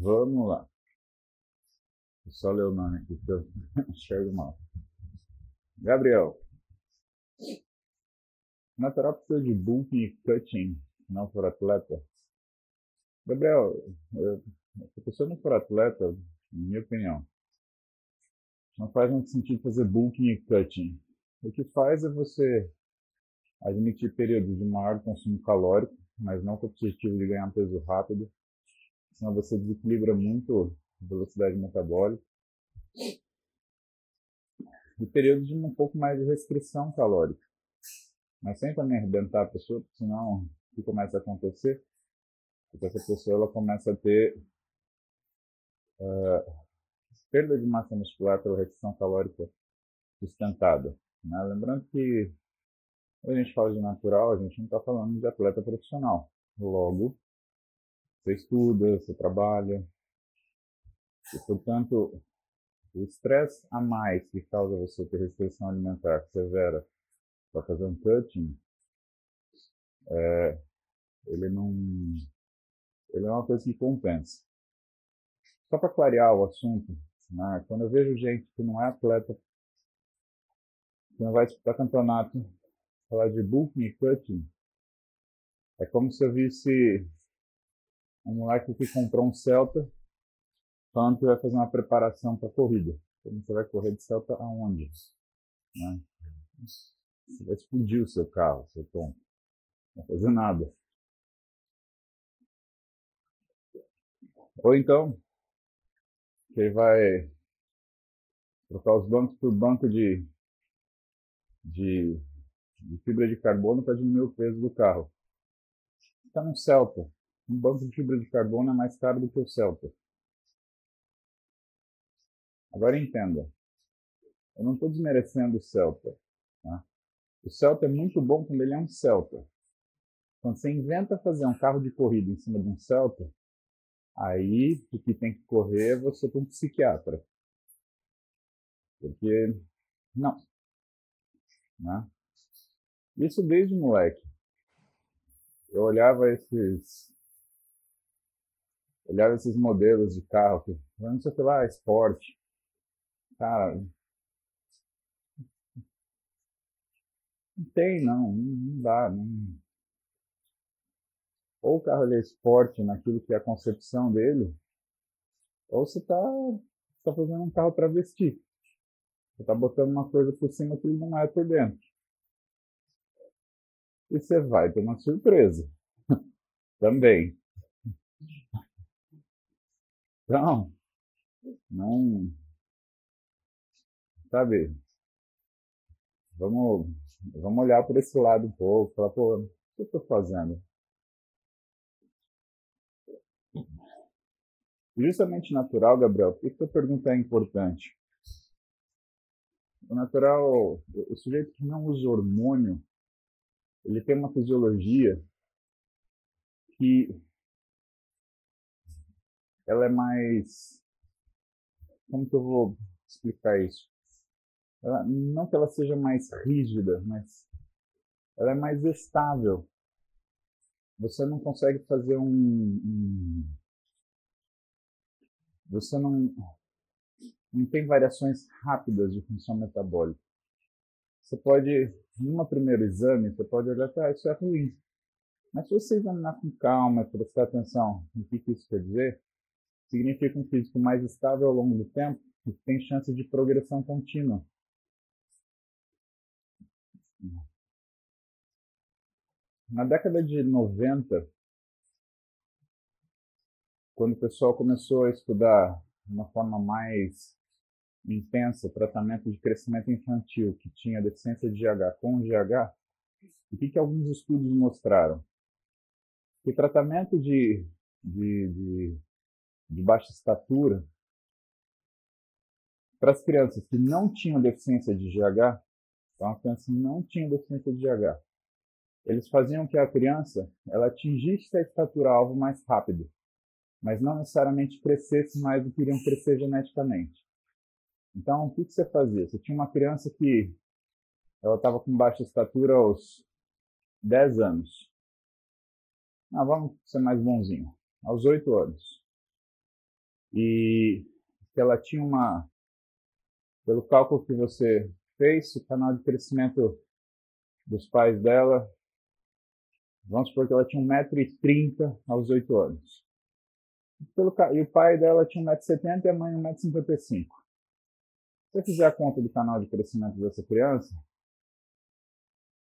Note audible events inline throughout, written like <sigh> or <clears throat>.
Vamos lá. Vou só ler o nome aqui que eu <laughs> enxergo mal. Gabriel. Natural precisa de bulking e cutting, não for atleta. Gabriel, se a pessoa não for atleta, na minha opinião, não faz muito sentido fazer bulking e cutting. O que faz é você admitir períodos de maior consumo calórico, mas não com o objetivo de ganhar peso rápido, senão você desequilibra muito a velocidade metabólica. E períodos de um pouco mais de restrição calórica. Mas sem também arrebentar a pessoa, porque senão o que começa a acontecer? Porque essa pessoa ela começa a ter uh, perda de massa muscular pela restrição calórica sustentada. Né? Lembrando que quando a gente fala de natural, a gente não está falando de atleta profissional. Logo, você estuda, você trabalha. E, portanto, o estresse a mais que causa você ter restrição alimentar severa para fazer um cutting, é, ele não ele é uma coisa que compensa. Só para clarear o assunto, né, quando eu vejo gente que não é atleta, que não vai disputar campeonato, falar de bulking e cutting, é como se eu visse um moleque que comprou um Celta falando que vai fazer uma preparação para corrida. Então, você vai correr de Celta aonde? Né? Você vai explodir o seu carro, seu tom. Não vai fazer nada. Ou então, ele vai trocar os bancos por banco de, de, de fibra de carbono para diminuir o peso do carro. Está num Celta. Um banco de fibra de carbono é mais caro do que o Celta. Agora entenda. Eu não estou desmerecendo o Celta. Tá? O Celta é muito bom quando ele é um Celta. Quando você inventa fazer um carro de corrida em cima de um Celta, Aí, o que tem que correr é você com um psiquiatra. Porque, não. Né? Isso desde moleque. Eu olhava esses olhava esses modelos de carro, que, não sei o que lá, esporte. Cara, não tem, não, não dá. Não, ou o carro é esporte naquilo que é a concepção dele, ou você está tá fazendo um carro travesti. Você está botando uma coisa por cima que ele não é por dentro. E você vai ter uma surpresa. <laughs> Também. Então, não. Sabe? Vamos, vamos olhar por esse lado um pouco. Falar, pô, o que eu estou fazendo? Justamente natural, Gabriel, por que a pergunta é importante? O natural, o sujeito que não usa hormônio, ele tem uma fisiologia que ela é mais. Como que eu vou explicar isso? Ela, não que ela seja mais rígida, mas ela é mais estável. Você não consegue fazer um, um você não, não tem variações rápidas de função metabólica. Você pode, num primeiro exame, você pode olhar, tá, isso é ruim. Mas se você examinar com calma, prestar atenção no que, que isso quer dizer, significa um físico mais estável ao longo do tempo e tem chance de progressão contínua. Na década de 90, quando o pessoal começou a estudar de uma forma mais intensa o tratamento de crescimento infantil que tinha deficiência de GH com GH, o que, que alguns estudos mostraram? Que tratamento de, de, de, de baixa estatura para as crianças que não tinham deficiência de GH, então a criança não tinha deficiência de GH, eles faziam que a criança ela atingisse a estatura alvo mais rápido mas não necessariamente crescesse mais do que iriam crescer geneticamente. Então, o que, você fazia? Você tinha uma criança que ela estava com baixa estatura aos 10 anos. Ah, vamos ser mais bonzinho. Aos 8 anos. E ela tinha uma, pelo cálculo que você fez, o canal de crescimento dos pais dela, vamos supor que ela tinha 1,30m aos 8 anos. Pelo, e o pai dela tinha 1,70m e a mãe 1,55m. Se fizer a conta do canal de crescimento dessa criança,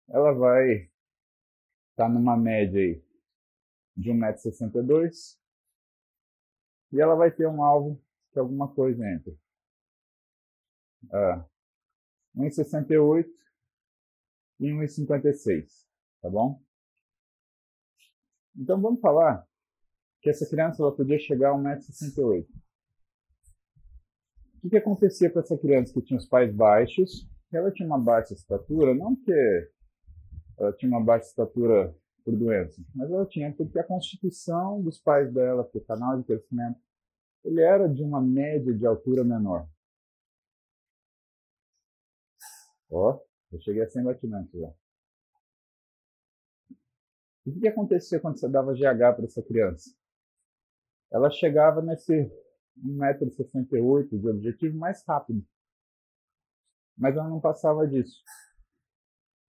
ela vai estar tá numa média aí de 1,62m e ela vai ter um alvo que é alguma coisa entre uh, 1,68 e 1,56, tá bom? Então vamos falar que essa criança ela podia chegar a 1,68m. O que, que acontecia com essa criança que tinha os pais baixos? Ela tinha uma baixa estatura, não que ela tinha uma baixa estatura por doença, mas ela tinha porque a constituição dos pais dela, porque o canal de crescimento, ele era de uma média de altura menor. Ó, eu cheguei a 100 batimentos já. O que, que acontecia quando você dava GH para essa criança? Ela chegava nesse 1,68m de objetivo mais rápido. Mas ela não passava disso.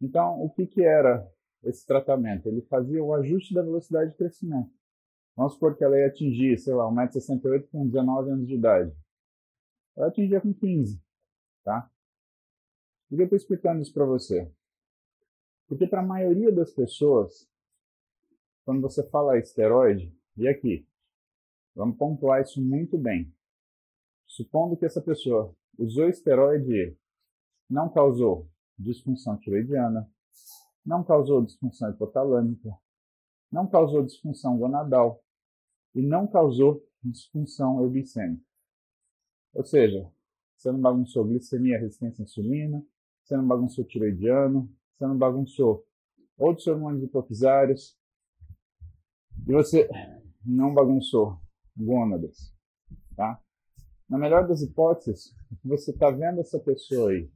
Então, o que, que era esse tratamento? Ele fazia o ajuste da velocidade de crescimento. Vamos supor que ela ia atingir, sei lá, 1,68m com 19 anos de idade. Ela atingia com 15, tá? Por que eu estou explicando isso para você? Porque para a maioria das pessoas, quando você fala esteroide, e aqui, vamos pontuar isso muito bem. Supondo que essa pessoa usou esteroide não causou disfunção tiroidiana, não causou disfunção hipotalâmica, não causou disfunção gonadal e não causou disfunção euglicêmica. Ou seja, você não bagunçou glicemia, resistência à insulina, você não bagunçou tiroidiano, você não bagunçou outros hormônios hipofisários, e você não bagunçou gônadas, tá? Na melhor das hipóteses, você está vendo essa pessoa aí,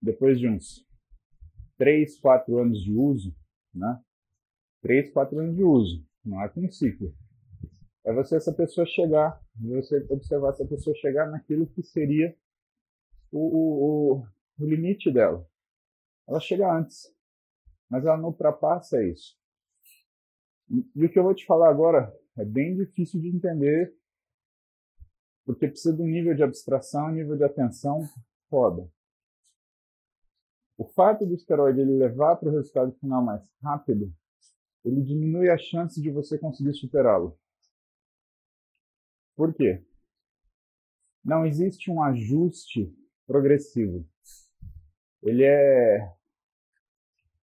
depois de uns 3, 4 anos de uso, né? 3, 4 anos de uso, não é ciclo. É você essa pessoa chegar, você observar essa pessoa chegar naquilo que seria o, o, o limite dela. Ela chega antes, mas ela não ultrapassa isso. E o que eu vou te falar agora é bem difícil de entender, porque precisa de um nível de abstração, um nível de atenção foda. O fato do esteroide ele levar para o resultado final mais rápido, ele diminui a chance de você conseguir superá-lo. Por quê? Não existe um ajuste progressivo. Ele é.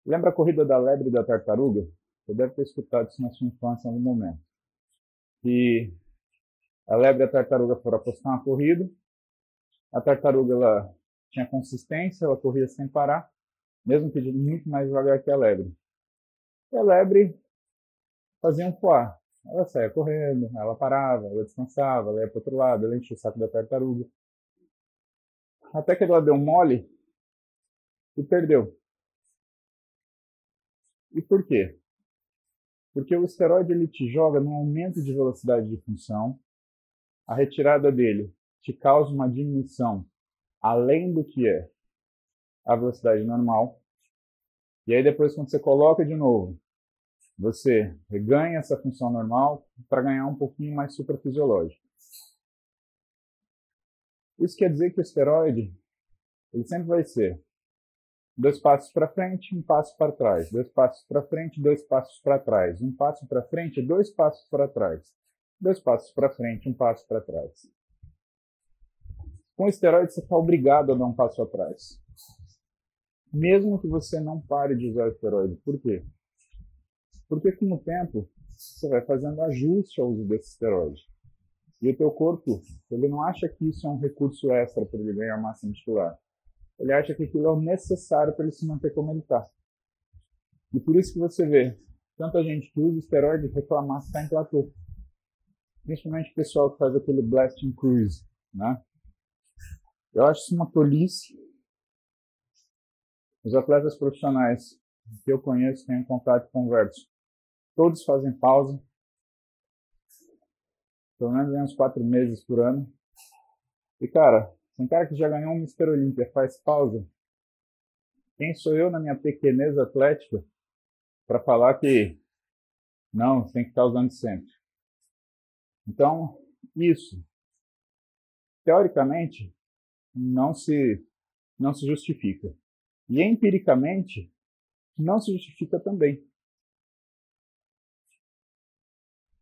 Lembra a corrida da lebre e da tartaruga? Você deve ter escutado isso na sua infância em algum momento. Que a lebre e a tartaruga foram apostar uma corrida. A tartaruga ela tinha consistência, ela corria sem parar, mesmo que muito mais devagar que a lebre. E a lebre fazia um foar. Ela saía correndo, ela parava, ela descansava, ela ia para outro lado, ela enchia o saco da tartaruga. Até que ela deu mole e perdeu. E por quê? Porque o esteroide ele te joga num aumento de velocidade de função, a retirada dele te causa uma diminuição além do que é a velocidade normal. E aí depois quando você coloca de novo, você reganha essa função normal para ganhar um pouquinho mais suprafisiológico. Isso quer dizer que o esteroide ele sempre vai ser Dois passos para frente, um passo para trás. Dois passos para frente, dois passos para trás. Um passo para frente, dois passos para trás. Dois passos para frente, um passo para trás. Com esteroide, você está obrigado a dar um passo atrás. Mesmo que você não pare de usar esteroide. Por quê? Porque com o tempo, você vai fazendo ajuste ao uso desse esteroide. E o teu corpo, ele não acha que isso é um recurso extra para ele ganhar massa muscular ele acha que aquilo é o necessário para ele se manter como ele está. E por isso que você vê tanta gente que usa esteroide reclamar que está em platô. Principalmente o pessoal que faz aquele blasting cruise, né? Eu acho isso uma tolice. Os atletas profissionais que eu conheço, tenho contato e converso, todos fazem pausa. pelo menos uns quatro meses por ano. E cara, um cara que já ganhou um Mr. Olympia faz pausa. Quem sou eu na minha pequenez atlética para falar que não, tem que estar usando sempre? Então, isso, teoricamente, não se, não se justifica. E empiricamente, não se justifica também.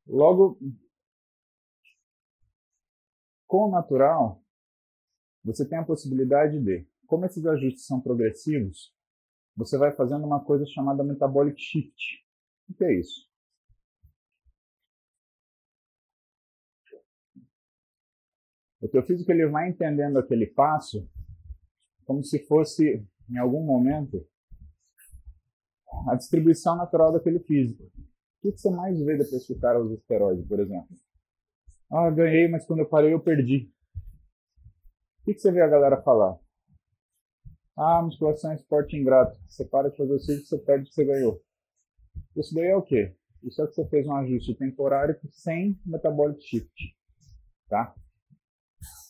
Logo, com o natural, você tem a possibilidade de, como esses ajustes são progressivos, você vai fazendo uma coisa chamada metabolic shift. O que é isso? O teu físico ele vai entendendo aquele passo como se fosse, em algum momento, a distribuição natural daquele físico. O que você mais vê depois que o cara usa esteroide, por exemplo? Ah, ganhei, mas quando eu parei eu perdi. O que você vê a galera falar? Ah, musculação é esporte ingrato. Você para de fazer o ciclo, você perde o que você ganhou. Isso daí é o quê? Isso é que você fez um ajuste temporário sem metabolic shift. Tá?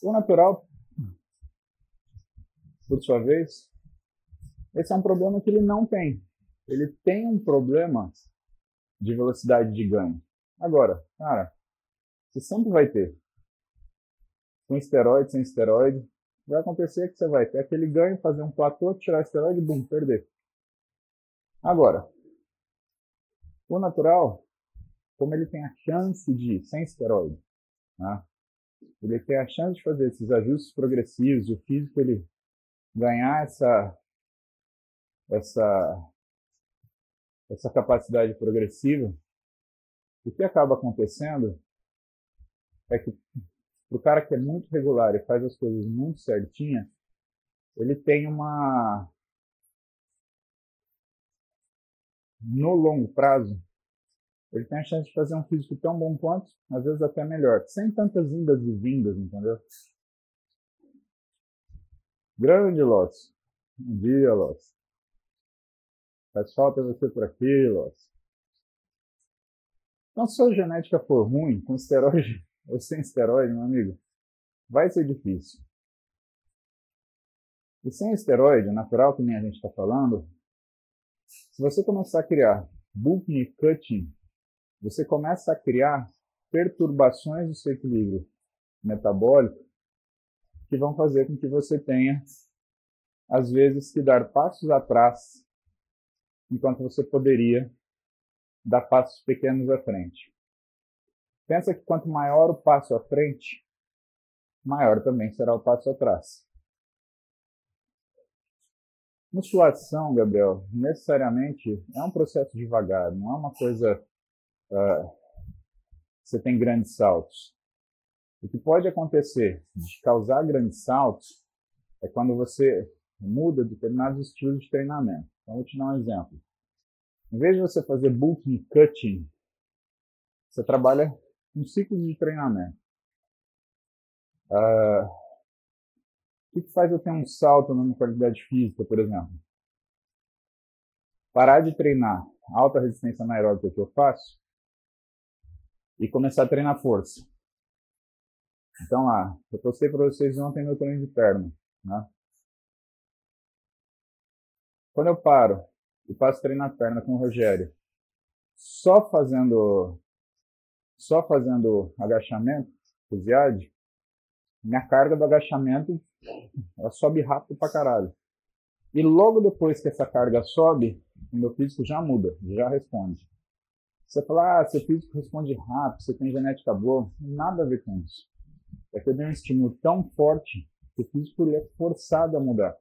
O natural, por sua vez, esse é um problema que ele não tem. Ele tem um problema de velocidade de ganho. Agora, cara, você sempre vai ter. Com esteroide, sem esteroide, vai acontecer que você vai ter aquele ganho, fazer um platô, tirar esteroide, bum, perder. Agora, o natural, como ele tem a chance de, sem esteroide, né, ele tem a chance de fazer esses ajustes progressivos, o físico ele ganhar essa essa essa capacidade progressiva, o que acaba acontecendo é que o cara que é muito regular e faz as coisas muito certinha, ele tem uma no longo prazo, ele tem a chance de fazer um físico tão bom quanto, às vezes até melhor, sem tantas indas e vindas, entendeu? Grande Loss. Bom dia, Loss. Faz falta você por aqui, Loss. Então, se a genética for ruim, com esteroide <laughs> ou sem esteroide, meu amigo, vai ser difícil. E sem esteroide, natural que nem a gente está falando, se você começar a criar bulking e cutting, você começa a criar perturbações do seu equilíbrio metabólico que vão fazer com que você tenha, às vezes, que dar passos atrás, enquanto você poderia dar passos pequenos à frente. Pensa que quanto maior o passo à frente, maior também será o passo atrás. Musculação, Gabriel, necessariamente é um processo devagar, não é uma coisa. Uh, você tem grandes saltos. O que pode acontecer de causar grandes saltos é quando você muda determinados estilos de treinamento. Então, vou te dar um exemplo. Em vez de você fazer bulking cutting, você trabalha um ciclo de treinamento. Uh, o que faz eu ter um salto na minha qualidade física, por exemplo? Parar de treinar alta resistência anaeróbica que eu faço e começar a treinar força. Então lá, eu postei para vocês ontem meu treino de perna. Né? Quando eu paro e passo treinar perna com o Rogério, só fazendo só fazendo agachamento, fusiade, minha carga do agachamento ela sobe rápido pra caralho. E logo depois que essa carga sobe, o meu físico já muda, já responde. Você fala, ah, seu físico responde rápido, você tem genética boa. Nada a ver com isso. É que um estímulo tão forte que o físico ele é forçado a mudar.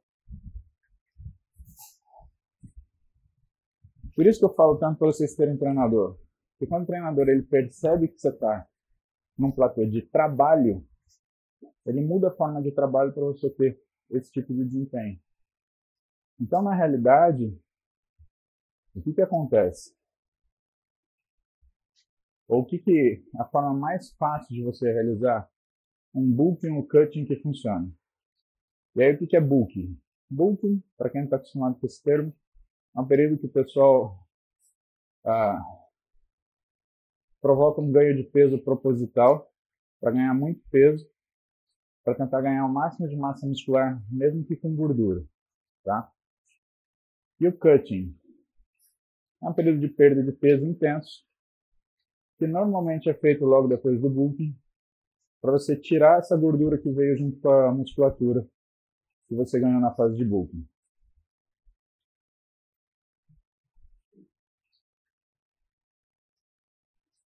Por isso que eu falo tanto para vocês terem treinador. Porque quando o treinador ele percebe que você está num platô de trabalho, ele muda a forma de trabalho para você ter esse tipo de desempenho. Então, na realidade, o que, que acontece? Ou o que, que a forma mais fácil de você realizar um bulking ou cutting que funciona? E aí, o que, que é bulking? Bulking, para quem não está acostumado com esse termo, é um período que o pessoal ah, provoca um ganho de peso proposital para ganhar muito peso, para tentar ganhar o máximo de massa muscular, mesmo que com gordura, tá? E o cutting é um período de perda de peso intenso, que normalmente é feito logo depois do bulking, para você tirar essa gordura que veio junto com a musculatura que você ganhou na fase de bulking.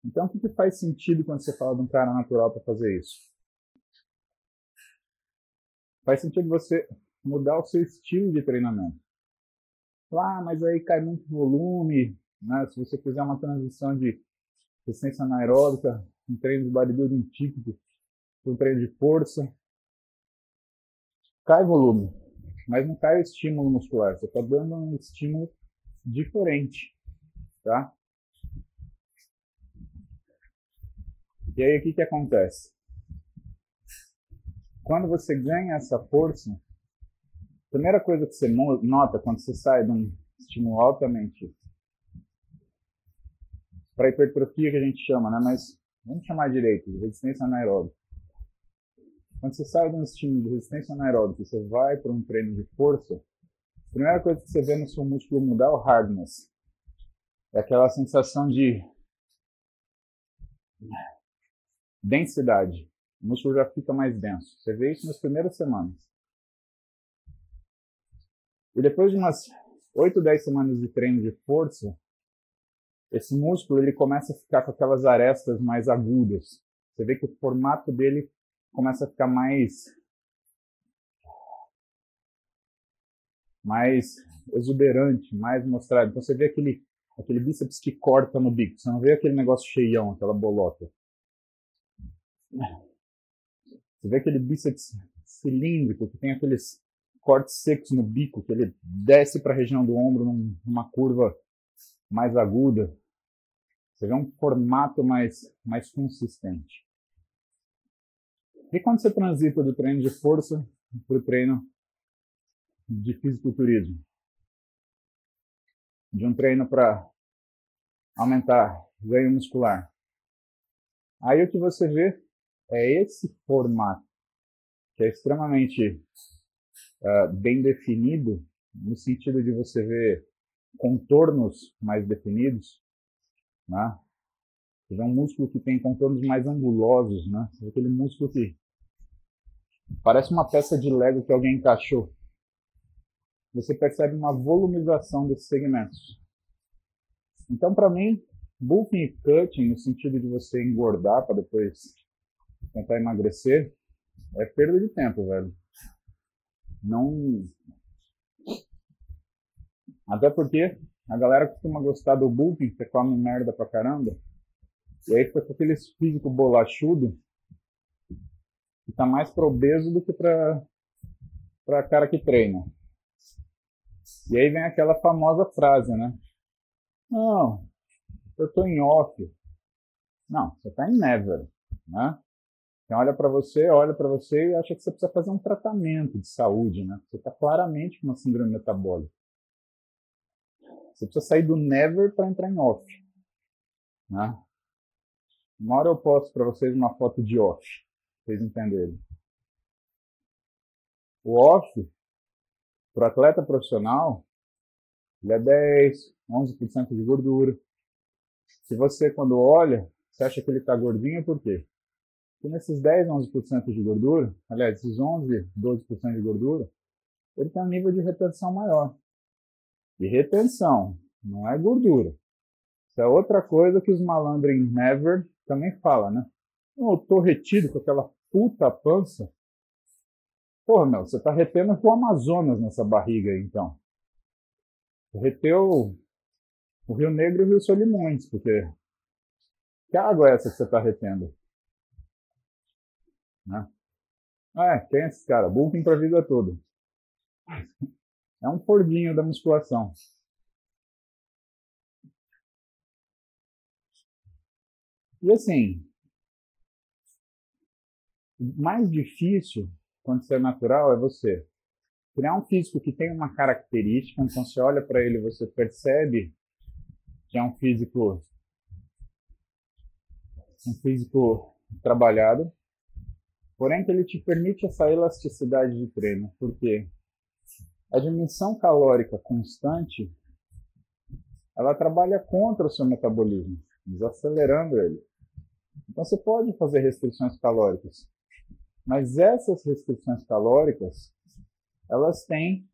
Então, o que, que faz sentido quando você fala de um cara natural para fazer isso? Faz sentido você mudar o seu estilo de treinamento. Ah, mas aí cai muito volume, né? Se você fizer uma transição de resistência anaeróbica, um treino de bodybuilding típico, um treino de força, cai volume, mas não cai o estímulo muscular. Você está dando um estímulo diferente, tá? E aí o que, que acontece? Quando você ganha essa força, a primeira coisa que você nota quando você sai de um estímulo altamente para hipertrofia que a gente chama, né? Mas vamos chamar direito, de resistência anaeróbica. Quando você sai de um estímulo de resistência anaeróbica e você vai para um treino de força, a primeira coisa que você vê no seu músculo mudar é o hardness. É aquela sensação de densidade. O músculo já fica mais denso. Você vê isso nas primeiras semanas. E depois de umas 8, 10 semanas de treino de força, esse músculo ele começa a ficar com aquelas arestas mais agudas. Você vê que o formato dele começa a ficar mais mais exuberante, mais mostrado. Então você vê aquele aquele bíceps que corta no bico, você não vê aquele negócio cheião, aquela bolota. Você vê aquele bíceps cilíndrico que tem aqueles cortes secos no bico, que ele desce para a região do ombro numa curva mais aguda. Você um formato mais, mais consistente. E quando você transita do treino de força para o treino de fisiculturismo? De um treino para aumentar ganho muscular. Aí o que você vê é esse formato, que é extremamente uh, bem definido, no sentido de você ver contornos mais definidos, né? Vê um músculo que tem contornos mais angulosos, né? Vê aquele músculo que Parece uma peça de Lego que alguém encaixou. Você percebe uma volumização desses segmentos. Então, para mim, bulking e cutting, no sentido de você engordar para depois tentar emagrecer, é perda de tempo, velho. Não. Até porque a galera costuma gostar do bulking, você come merda pra caramba. E aí fica com aqueles físico bolachudo que tá mais para obeso do que para para cara que treina. E aí vem aquela famosa frase, né? Não, eu tô em off. Não, você tá em never, né? Olha para você, olha para você e acha que você precisa fazer um tratamento de saúde, né? Você está claramente com uma síndrome metabólica. Você precisa sair do never para entrar em off, né? Uma hora eu posto para vocês uma foto de off vocês entenderem. O off, para o atleta profissional, ele é 10, 11% de gordura. Se você, quando olha, você acha que ele está gordinho, por quê? Porque nesses 10, 11% de gordura, aliás, esses 11, 12% de gordura, ele tem um nível de retenção maior. E retenção não é gordura. Isso é outra coisa que os malandros em Never também falam, né? Eu tô retido com aquela puta pança. Porra, meu, você tá retendo com o Amazonas nessa barriga aí, então. Reteu o Rio Negro e o Rio Solimões, porque que água é essa que você tá retendo? Né? É, quem é esse cara? Bulking pra vida toda. É um fordinho da musculação. E assim, mais difícil, quando você é natural, é você. Criar um físico que tem uma característica, então você olha para ele você percebe que é um físico um físico trabalhado, porém que ele te permite essa elasticidade de treino, porque a dimensão calórica constante ela trabalha contra o seu metabolismo, desacelerando ele. Então você pode fazer restrições calóricas, mas essas restrições calóricas elas têm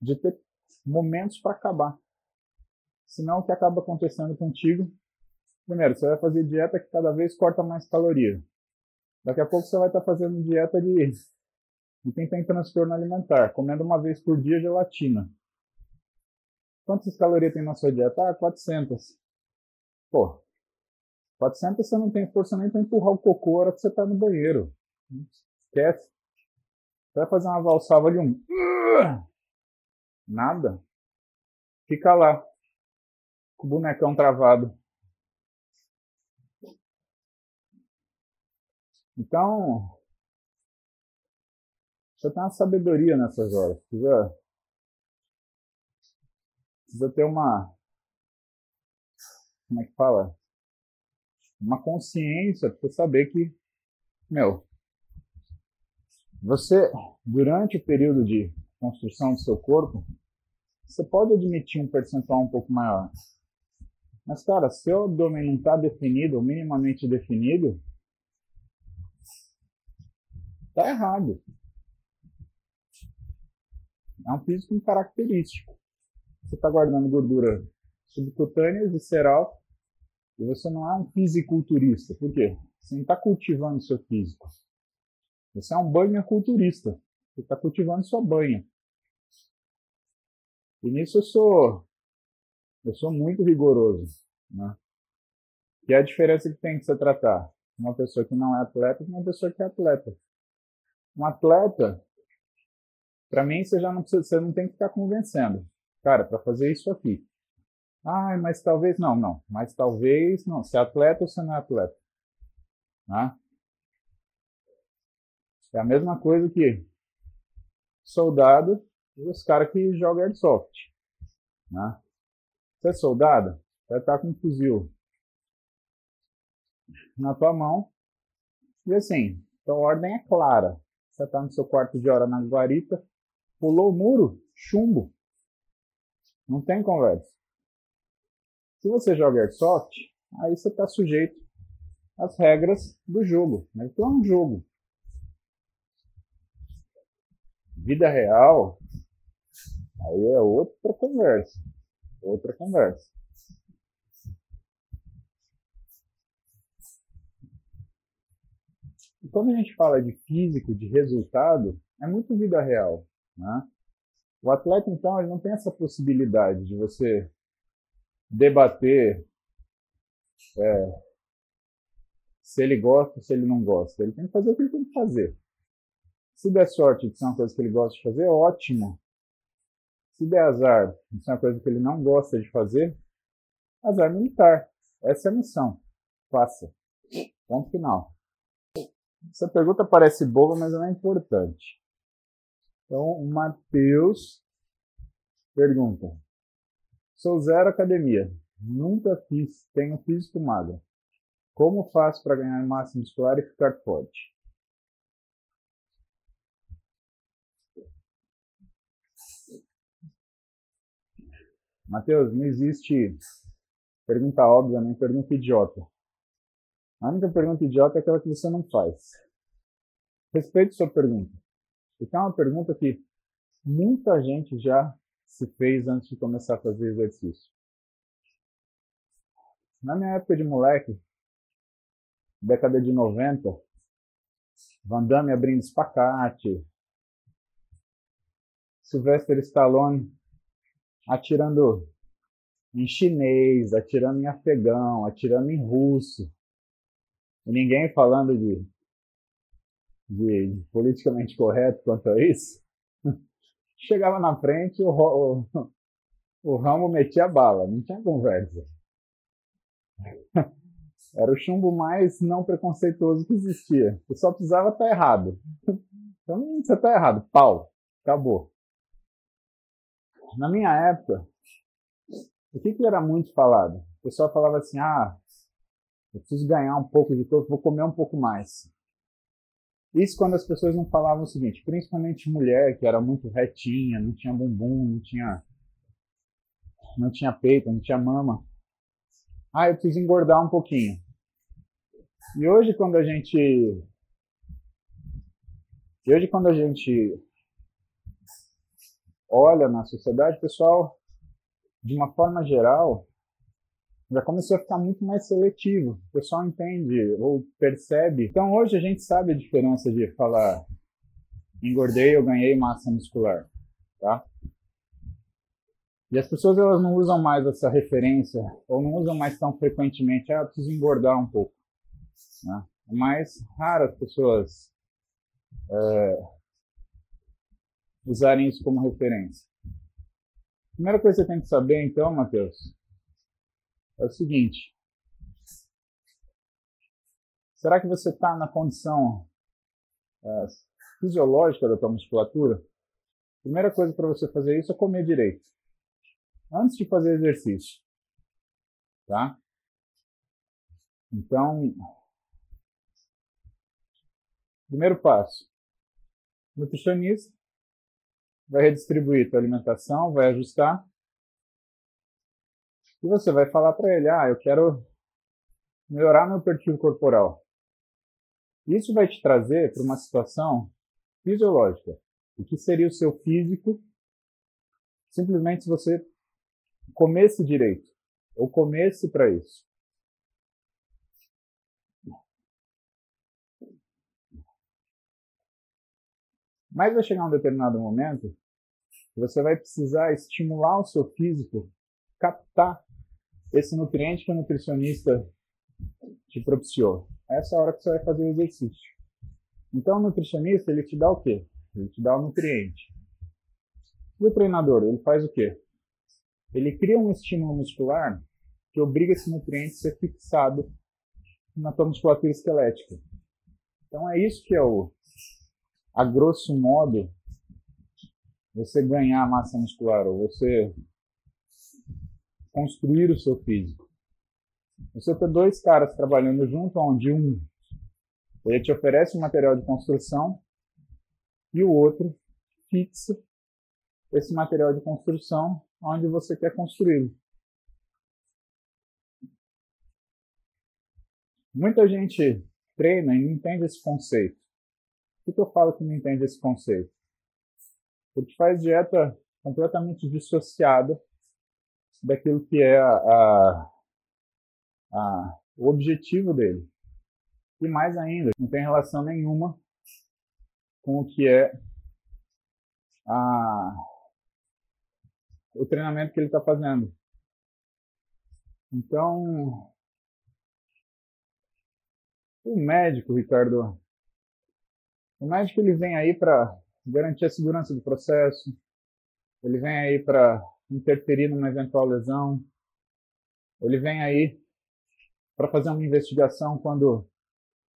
de ter momentos para acabar. Senão o que acaba acontecendo contigo Primeiro, você vai fazer dieta que cada vez corta mais caloria. Daqui a pouco você vai estar fazendo dieta de, de quem tem transtorno alimentar, comendo uma vez por dia gelatina. Quantas calorias tem na sua dieta? Ah, 400. Pô, 400 você não tem força nem para empurrar o cocô na hora que você está no banheiro. Esquece. Você vai fazer uma valsava de um. <clears throat> Nada. Fica lá. Com o bonecão travado. Então, você tem uma sabedoria nessas horas. Precisa, precisa ter uma. Como é que fala? Uma consciência para saber que, meu, você, durante o período de construção do seu corpo, você pode admitir um percentual um pouco maior. Mas, cara, se o abdômen não está definido, ou minimamente definido, Está errado. É um físico característico. Você está guardando gordura subcutânea, visceral, e você não é um fisiculturista. Por quê? Você não está cultivando seu físico. Você é um banha culturista. Você está cultivando sua banha. E nisso eu sou, eu sou muito rigoroso. Né? E a diferença que tem que se tratar? Uma pessoa que não é atleta e uma pessoa que é atleta um atleta, para mim você já não precisa, você não tem que ficar convencendo. Cara, para fazer isso aqui. Ah, mas talvez não, não. Mas talvez não. Se é atleta ou se não é atleta. Né? É a mesma coisa que soldado e os caras que jogam airsoft. Né? Você é soldado, vai estar com um fuzil na tua mão. E assim, a ordem é clara. Você está no seu quarto de hora na guarita, pulou o muro, chumbo. Não tem conversa. Se você joga airsoft, aí você está sujeito às regras do jogo. Mas então é um jogo. Vida real, aí é outra conversa. Outra conversa. E quando a gente fala de físico, de resultado, é muito vida real. Né? O atleta, então, ele não tem essa possibilidade de você debater é, se ele gosta ou se ele não gosta. Ele tem que fazer o que ele tem que fazer. Se der sorte de ser uma coisa que ele gosta de fazer, ótimo. Se der azar de ser uma coisa que ele não gosta de fazer, azar militar. Essa é a missão. Faça. Ponto final. Essa pergunta parece boba, mas ela é importante. Então, o Matheus pergunta: Sou zero academia, nunca fiz, tenho físico magro. Como faço para ganhar massa muscular e ficar forte? Matheus, não existe pergunta óbvia nem pergunta idiota. A única pergunta idiota é aquela que você não faz. Respeite sua pergunta. Porque é uma pergunta que muita gente já se fez antes de começar a fazer exercício. Na minha época de moleque, década de 90, Van Damme abrindo espacate, Sylvester Stallone atirando em chinês, atirando em afegão, atirando em russo, e ninguém falando de, de politicamente correto quanto a isso, <laughs> chegava na frente, o, o, <laughs> o ramo metia bala, não tinha conversa. <laughs> Era o chumbo mais não preconceituoso que existia. Você só precisava estar errado. Então você está errado, pau, acabou. Na minha época, o que, que era muito falado? O pessoal falava assim: ah, eu preciso ganhar um pouco de corpo, vou comer um pouco mais. Isso quando as pessoas não falavam o seguinte, principalmente mulher, que era muito retinha, não tinha bumbum, não tinha, não tinha peito, não tinha mama. Ah, eu preciso engordar um pouquinho. E hoje quando a gente e hoje quando a gente olha na sociedade, pessoal, de uma forma geral, já começou a ficar muito mais seletivo. O pessoal entende ou percebe. Então hoje a gente sabe a diferença de falar engordei ou ganhei massa muscular, tá? E as pessoas elas não usam mais essa referência ou não usam mais tão frequentemente. Ah, preciso engordar um pouco. Né? É mais raro as pessoas é, usarem isso como referência. Primeira coisa que você tem que saber, então, Matheus, é o seguinte: será que você está na condição é, fisiológica da tua musculatura? Primeira coisa para você fazer isso é comer direito, antes de fazer exercício, tá? Então, primeiro passo: nutricionista vai redistribuir tua alimentação, vai ajustar e você vai falar para ele: ah, eu quero melhorar meu perfil corporal. Isso vai te trazer para uma situação fisiológica. O que seria o seu físico simplesmente se você comesse direito ou comesse para isso. Mas vai chegar um determinado momento que você vai precisar estimular o seu físico, captar esse nutriente que o nutricionista te propiciou. Essa é a hora que você vai fazer o exercício. Então, o nutricionista, ele te dá o quê? Ele te dá o nutriente. E o treinador, ele faz o quê? Ele cria um estímulo muscular que obriga esse nutriente a ser fixado na tua musculatura esquelética. Então, é isso que é o, a grosso modo, você ganhar massa muscular, ou você construir o seu físico. Você ter dois caras trabalhando junto, onde um ele te oferece um material de construção e o outro fixa esse material de construção onde você quer construí-lo. Muita gente treina e não entende esse conceito. Por que eu falo que não entende esse conceito? Porque faz dieta completamente dissociada daquilo que é a, a, o objetivo dele. E mais ainda, não tem relação nenhuma com o que é a, o treinamento que ele está fazendo. Então, o médico, Ricardo, o médico ele vem aí para garantir a segurança do processo, ele vem aí para interferir numa eventual lesão. Ele vem aí para fazer uma investigação quando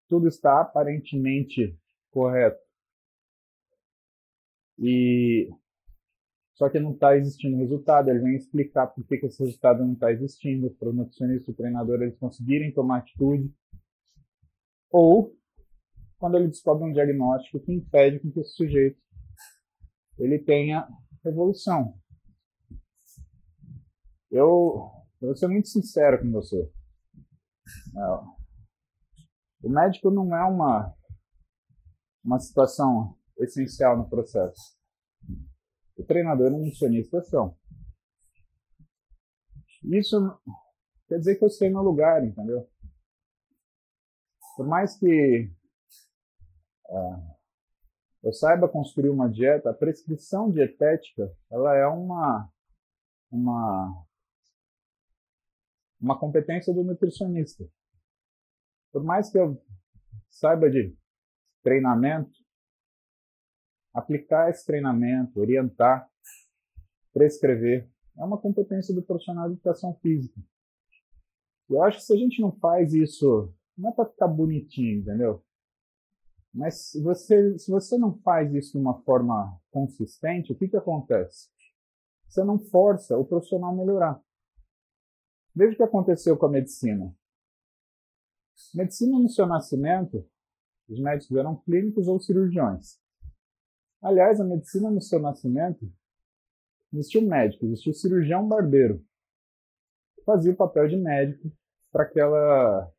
tudo está aparentemente correto. E só que não está existindo resultado. Ele vem explicar por que, esse resultado não está existindo, para o nutricionista e o treinador eles conseguirem tomar atitude. Ou quando ele descobre um diagnóstico que impede que esse sujeito ele tenha evolução. Eu, eu vou ser muito sincero com você. É, o médico não é uma, uma situação essencial no processo. O treinador e o nutricionista são. Isso quer dizer que eu sei meu lugar, entendeu? Por mais que é, eu saiba construir uma dieta, a prescrição dietética ela é uma, uma uma competência do nutricionista. Por mais que eu saiba de treinamento, aplicar esse treinamento, orientar, prescrever, é uma competência do profissional de educação física. Eu acho que se a gente não faz isso, não é para ficar bonitinho, entendeu? Mas se você, se você não faz isso de uma forma consistente, o que, que acontece? Você não força o profissional a melhorar. Veja o que aconteceu com a medicina. Medicina no seu nascimento, Os médicos eram clínicos ou cirurgiões. Aliás, a medicina no seu nascimento existia um médico, existia o cirurgião barbeiro. Fazia o papel de médico para aquela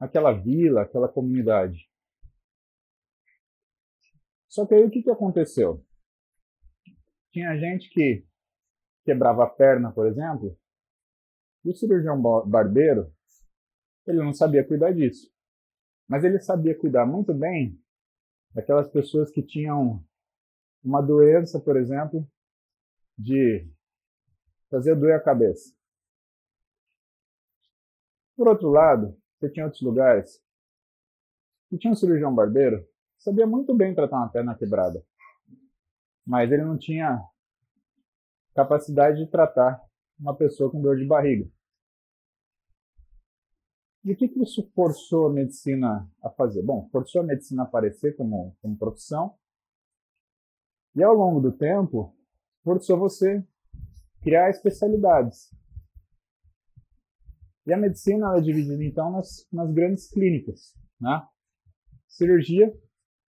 aquela vila, aquela comunidade. Só que aí o que, que aconteceu? Tinha gente que quebrava a perna, por exemplo, o cirurgião barbeiro, ele não sabia cuidar disso. Mas ele sabia cuidar muito bem daquelas pessoas que tinham uma doença, por exemplo, de fazer doer a cabeça. Por outro lado, você tinha outros lugares que tinha um cirurgião barbeiro, sabia muito bem tratar uma perna quebrada, mas ele não tinha capacidade de tratar uma pessoa com dor de barriga. E o que, que isso forçou a medicina a fazer? Bom, forçou a medicina a aparecer como, como profissão, e ao longo do tempo, forçou você criar especialidades. E a medicina é dividida então nas, nas grandes clínicas, né? Cirurgia,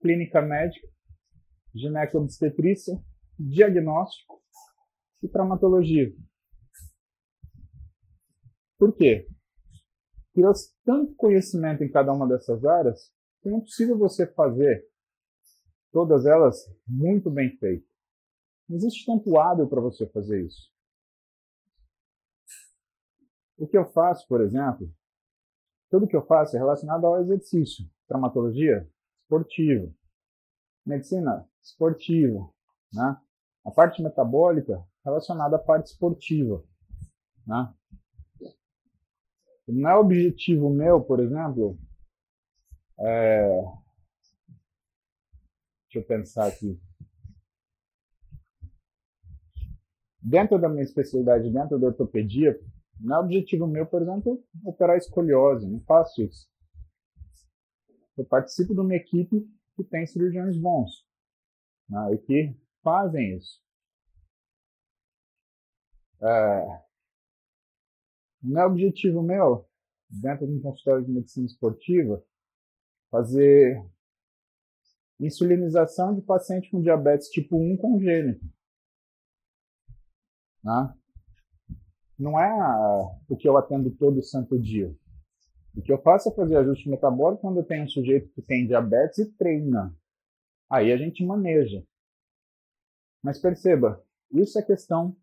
clínica médica, ginecobstetrícia, diagnóstico e traumatologia. Por quê? Criou-se tanto conhecimento em cada uma dessas áreas que não é possível você fazer todas elas muito bem feitas. Não existe tanto hábil para você fazer isso. O que eu faço, por exemplo, tudo que eu faço é relacionado ao exercício. Traumatologia, esportivo. Medicina, esportivo. Né? A parte metabólica, relacionada à parte esportiva. Né? Não é objetivo meu, por exemplo, é... deixa eu pensar aqui. Dentro da minha especialidade, dentro da ortopedia, não é objetivo meu, por exemplo, operar escoliose. Não faço isso. Eu participo de uma equipe que tem cirurgiões bons né, e que fazem isso. É, não é objetivo meu, dentro de um consultório de medicina esportiva, fazer insulinização de paciente com diabetes tipo 1 congênito. Né? Não é o que eu atendo todo santo dia. O que eu faço é fazer ajuste metabólico quando eu tenho um sujeito que tem diabetes e treina. Aí a gente maneja. Mas perceba, isso é questão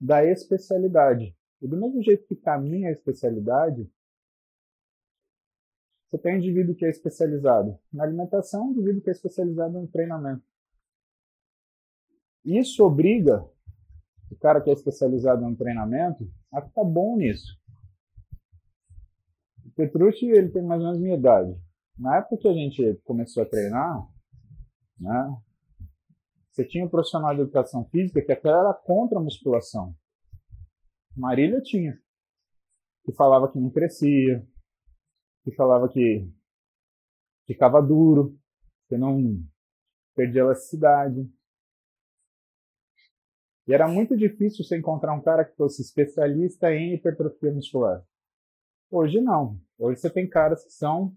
da especialidade. E do mesmo jeito que caminha a especialidade, você tem um indivíduo que é especializado na alimentação, um indivíduo que é especializado no treinamento. Isso obriga o cara que é especializado no treinamento a ficar bom nisso. O Petrucci, ele tem mais ou menos minha idade. Na época que a gente começou a treinar, né, você tinha um profissional de educação física que até era contra a musculação. Marília tinha. Que falava que não crescia, que falava que ficava duro, que não perdia elasticidade. E era muito difícil você encontrar um cara que fosse especialista em hipertrofia muscular. Hoje não. Hoje você tem caras que são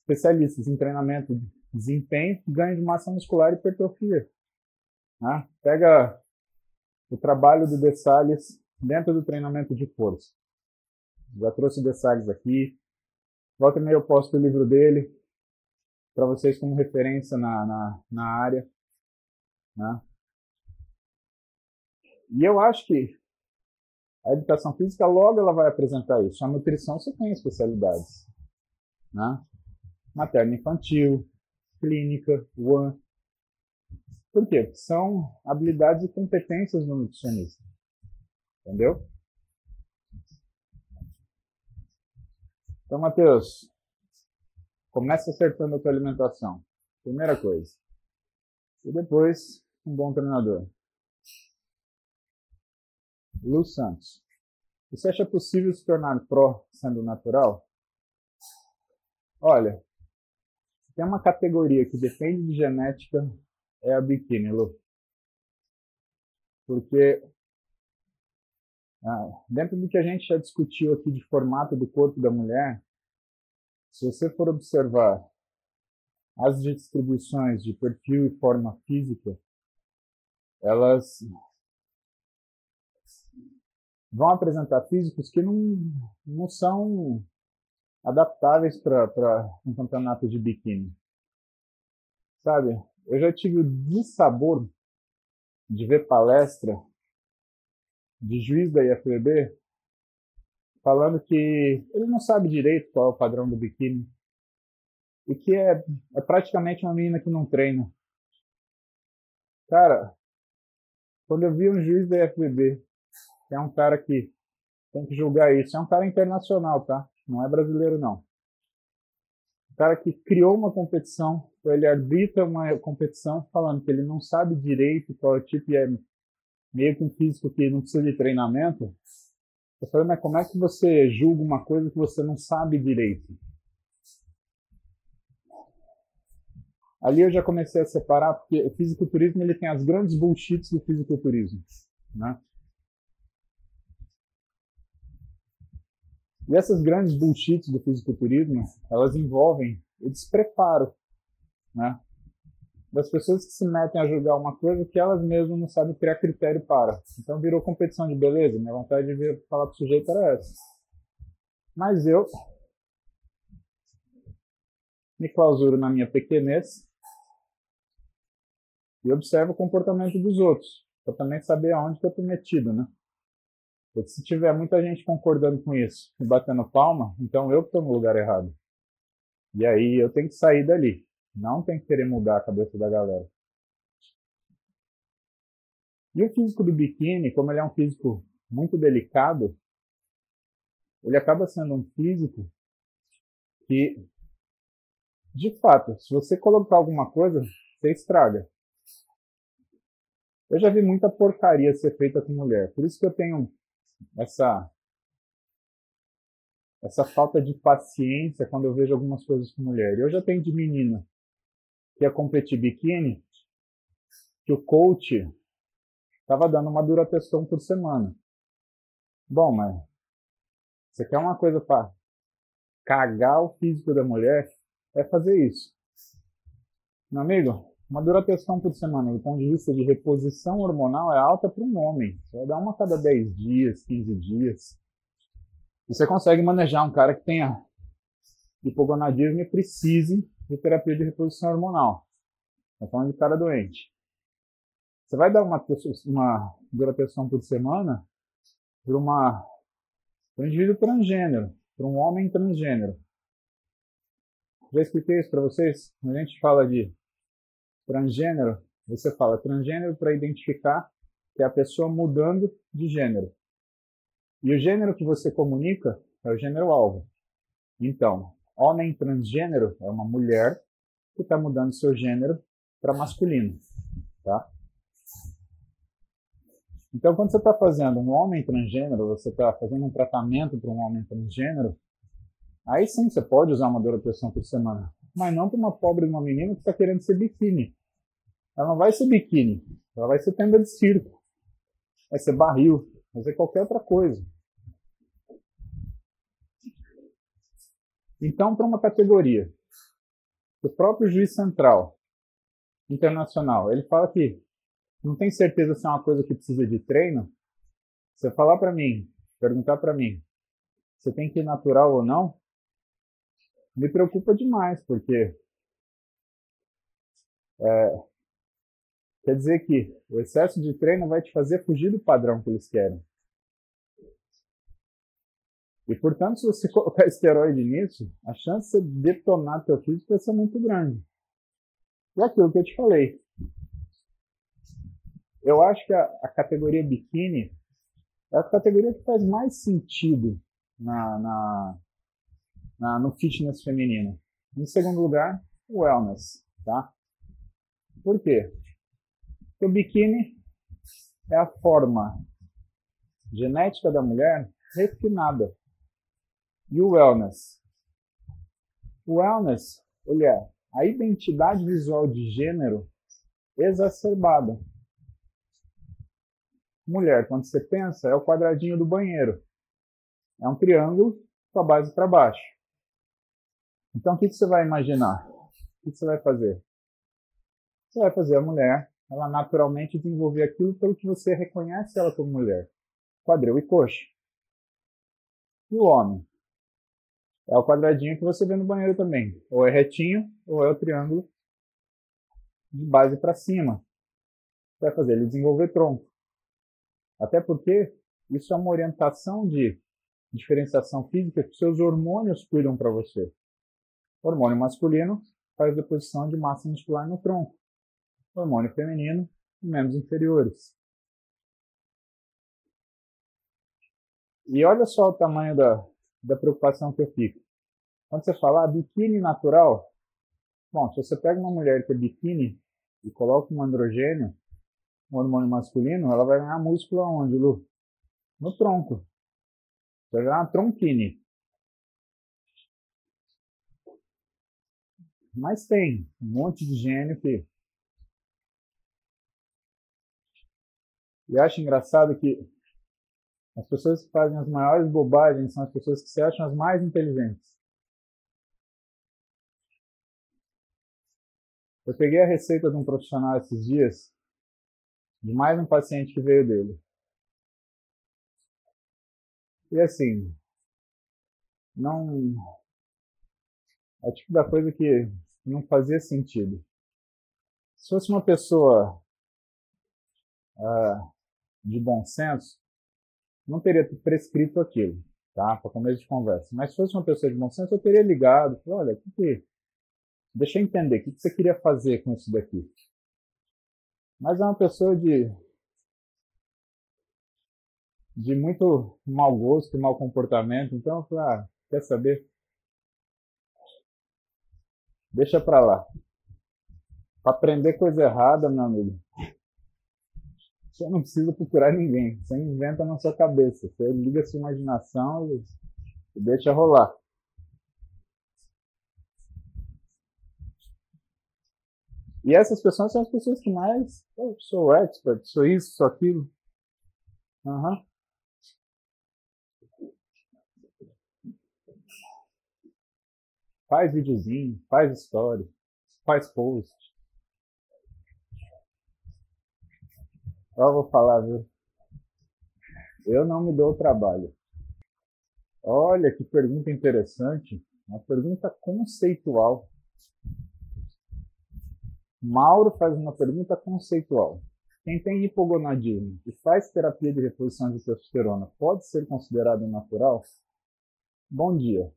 especialistas em treinamento de desempenho, ganho de massa muscular e hipertrofia. Né? Pega o trabalho do De Salles dentro do treinamento de força. Já trouxe o aqui. Volta e meia eu posto o livro dele para vocês como referência na, na, na área. Né? E eu acho que a educação física logo ela vai apresentar isso. A nutrição você tem especialidades. Né? Materna infantil, clínica, one. Por quê? Porque são habilidades e competências do nutricionista. Entendeu? Então, Matheus, comece acertando a tua alimentação. Primeira coisa. E depois, um bom treinador. Lu Santos. Você acha possível se tornar pró sendo natural? Olha, tem uma categoria que depende de genética, é a biquíni, Lu. Porque dentro do que a gente já discutiu aqui de formato do corpo da mulher, se você for observar as distribuições de perfil e forma física, elas vão apresentar físicos que não, não são adaptáveis para um campeonato de biquíni. Sabe, eu já tive o dissabor de ver palestra de juiz da IFBB falando que ele não sabe direito qual é o padrão do biquíni e que é, é praticamente uma menina que não treina. Cara, quando eu vi um juiz da IFBB, que é um cara que tem que julgar isso, é um cara internacional, tá? Não é brasileiro, não. Um cara que criou uma competição, ele arbitra uma competição falando que ele não sabe direito qual é o tipo meio que um físico que não precisa de treinamento. Eu falei, mas como é que você julga uma coisa que você não sabe direito? Ali eu já comecei a separar, porque o fisiculturismo ele tem as grandes bullshits do fisiculturismo. Né? E essas grandes bullshits do fisiculturismo, elas envolvem o despreparo né? Das pessoas que se metem a julgar uma coisa que elas mesmas não sabem criar critério para. Então virou competição de beleza. Minha vontade de vir falar para o sujeito era essa. Mas eu me clausuro na minha pequenez e observo o comportamento dos outros, para também saber aonde que eu estou metido, né? Porque se tiver muita gente concordando com isso e batendo palma, então eu estou no lugar errado. E aí eu tenho que sair dali. Não tem que querer mudar a cabeça da galera. E o físico do biquíni, como ele é um físico muito delicado, ele acaba sendo um físico que, de fato, se você colocar alguma coisa, você estraga. Eu já vi muita porcaria ser feita com mulher. Por isso que eu tenho essa essa falta de paciência quando eu vejo algumas coisas com mulher. Eu já tenho de menina que ia competir biquíni, que o coach estava dando uma dura testão por semana. Bom, mas você quer uma coisa para cagar o físico da mulher? É fazer isso. Meu amigo, uma duração por semana, do ponto de vista de reposição hormonal, é alta para um homem. Você vai dar uma a cada 10 dias, 15 dias. E você consegue manejar um cara que tenha hipogonadismo e precise de terapia de reposição hormonal. Estou falando de cara doente. Você vai dar uma, uma duração por semana para uma um indivíduo transgênero, para um homem transgênero. Já expliquei isso para vocês? Quando a gente fala de Transgênero, você fala transgênero para identificar que é a pessoa mudando de gênero. E o gênero que você comunica é o gênero alvo. Então, homem transgênero é uma mulher que está mudando seu gênero para masculino. Tá? Então, quando você está fazendo um homem transgênero, você está fazendo um tratamento para um homem transgênero, aí sim você pode usar uma duração por semana. Mas não para uma pobre uma menina que está querendo ser biquíni. Ela não vai ser biquíni, ela vai ser tenda de circo, vai ser barril, vai ser qualquer outra coisa. Então, para uma categoria, o próprio juiz central internacional, ele fala que não tem certeza se é uma coisa que precisa de treino. Você falar para mim, perguntar para mim, você tem que ir natural ou não, me preocupa demais, porque é, Quer dizer que o excesso de treino vai te fazer fugir do padrão que eles querem. E, portanto, se você colocar esteroide nisso, a chance de detonar teu físico vai ser muito grande. E aquilo que eu te falei. Eu acho que a, a categoria biquíni é a categoria que faz mais sentido na, na, na, no fitness feminino. Em segundo lugar, o wellness, tá? Por quê? o biquíni é a forma genética da mulher refinada. E o wellness? O wellness, é a identidade visual de gênero exacerbada. Mulher, quando você pensa, é o quadradinho do banheiro. É um triângulo com a base para baixo. Então, o que, que você vai imaginar? O que você vai fazer? Você vai fazer a mulher, ela naturalmente desenvolver aquilo pelo que você reconhece ela como mulher. Quadril e coxa. E o homem? É o quadradinho que você vê no banheiro também. Ou é retinho, ou é o triângulo de base para cima. Vai fazer ele desenvolver tronco. Até porque isso é uma orientação de diferenciação física que seus hormônios cuidam para você. O hormônio masculino faz deposição de massa muscular no tronco. O hormônio feminino, membros inferiores. E olha só o tamanho da, da preocupação que eu fico. Quando você fala ah, biquíni natural, bom, se você pega uma mulher que é biquíni e coloca um androgênio, um hormônio masculino, ela vai ganhar músculo aonde, Lu? No tronco. Vai ganhar uma tronquine. Mas tem um monte de gênio que. E acho engraçado que as pessoas que fazem as maiores bobagens são as pessoas que se acham as mais inteligentes. Eu peguei a receita de um profissional esses dias, de mais um paciente que veio dele. E assim, não. É tipo da coisa que não fazia sentido. Se fosse uma pessoa uh, de bom senso, não teria prescrito aquilo, tá? Para começo de conversa. Mas se fosse uma pessoa de bom senso, eu teria ligado. Olha, que que... deixa eu entender, o que, que você queria fazer com isso daqui? Mas é uma pessoa de de muito mau gosto mau comportamento. Então eu falei, ah, quer saber? Deixa pra lá. Pra aprender coisa errada, meu amigo, você não precisa procurar ninguém. Você inventa na sua cabeça. Você liga a sua imaginação e deixa rolar. E essas pessoas são as pessoas que mais. Eu sou expert, sou isso, sou aquilo. Uhum. Faz videozinho, faz história, faz post. Eu vou falar, viu? Eu não me dou o trabalho. Olha que pergunta interessante. Uma pergunta conceitual. Mauro faz uma pergunta conceitual. Quem tem hipogonadismo e faz terapia de reposição de testosterona pode ser considerado natural? Bom dia.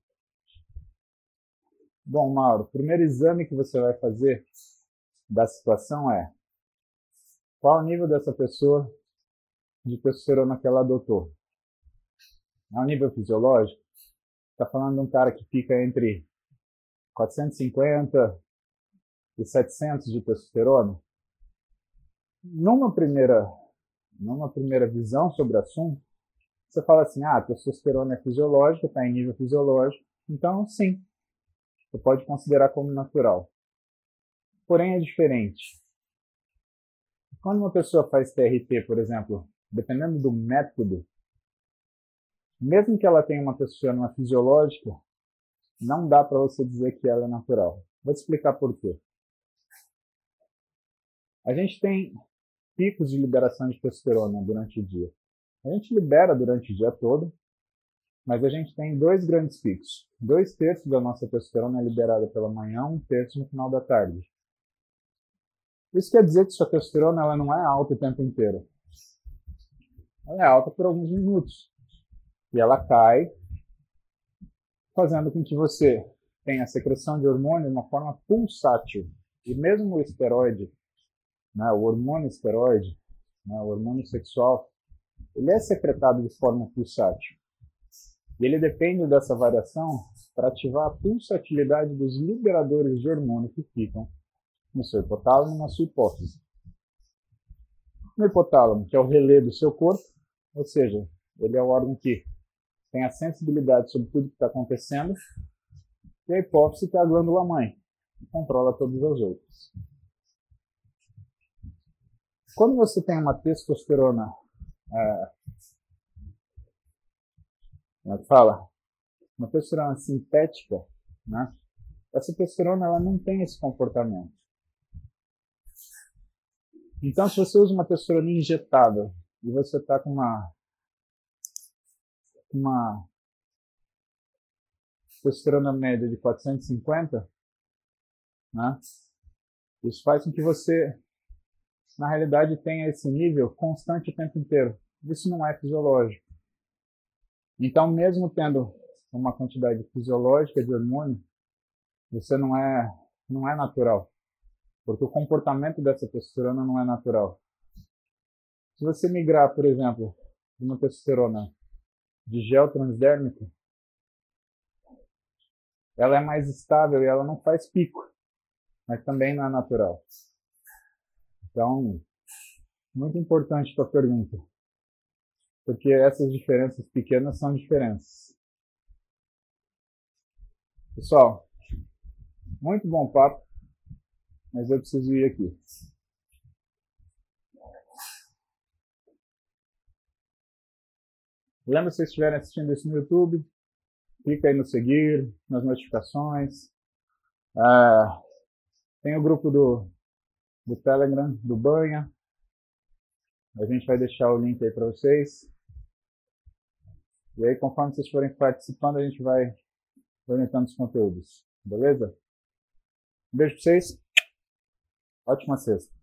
Bom, Mauro, o primeiro exame que você vai fazer da situação é qual o nível dessa pessoa de testosterona que ela adotou? É um nível fisiológico? Está falando de um cara que fica entre 450 e 700 de testosterona? Numa primeira, numa primeira visão sobre o assunto, você fala assim, ah, a testosterona é fisiológica, está em nível fisiológico, então sim, você pode considerar como natural. Porém é diferente. Quando uma pessoa faz TRT, por exemplo, dependendo do método, mesmo que ela tenha uma testosterona fisiológica, não dá para você dizer que ela é natural. Vou te explicar por quê. A gente tem picos de liberação de testosterona durante o dia. A gente libera durante o dia todo, mas a gente tem dois grandes picos. Dois terços da nossa testosterona é liberada pela manhã, um terço no final da tarde. Isso quer dizer que sua testosterona ela não é alta o tempo inteiro. Ela é alta por alguns minutos. E ela cai, fazendo com que você tenha a secreção de hormônio de uma forma pulsátil. E mesmo o esteroide, né, o hormônio esteroide, né, o hormônio sexual, ele é secretado de forma pulsátil. E ele depende dessa variação para ativar a pulsatilidade dos liberadores de hormônio que ficam no seu hipotálamo, na sua hipófise. No hipotálamo, que é o relé do seu corpo, ou seja, ele é o órgão que tem a sensibilidade sobre tudo que está acontecendo, e a hipófise que é a glândula mãe, que controla todas as outras. Quando você tem uma testosterona, é, como é que fala? Uma testosterona sintética, né? essa testosterona ela não tem esse comportamento. Então, se você usa uma testosterona injetável e você está com uma, uma testosterona média de 450, né? Isso faz com que você, na realidade, tenha esse nível constante o tempo inteiro. Isso não é fisiológico. Então, mesmo tendo uma quantidade fisiológica de hormônio, você não é, não é natural. Porque o comportamento dessa testosterona não é natural. Se você migrar, por exemplo, de uma testosterona de gel transdérmico, ela é mais estável e ela não faz pico, mas também não é natural. Então, muito importante a tua pergunta, porque essas diferenças pequenas são diferenças. Pessoal, muito bom papo, mas eu preciso ir aqui. Lembra se vocês estiverem assistindo isso no YouTube, clica aí no seguir, nas notificações. Ah, tem o grupo do, do Telegram, do Banha. A gente vai deixar o link aí para vocês. E aí, conforme vocês forem participando, a gente vai orientando os conteúdos. Beleza? Um beijo para vocês. Ótima sexta.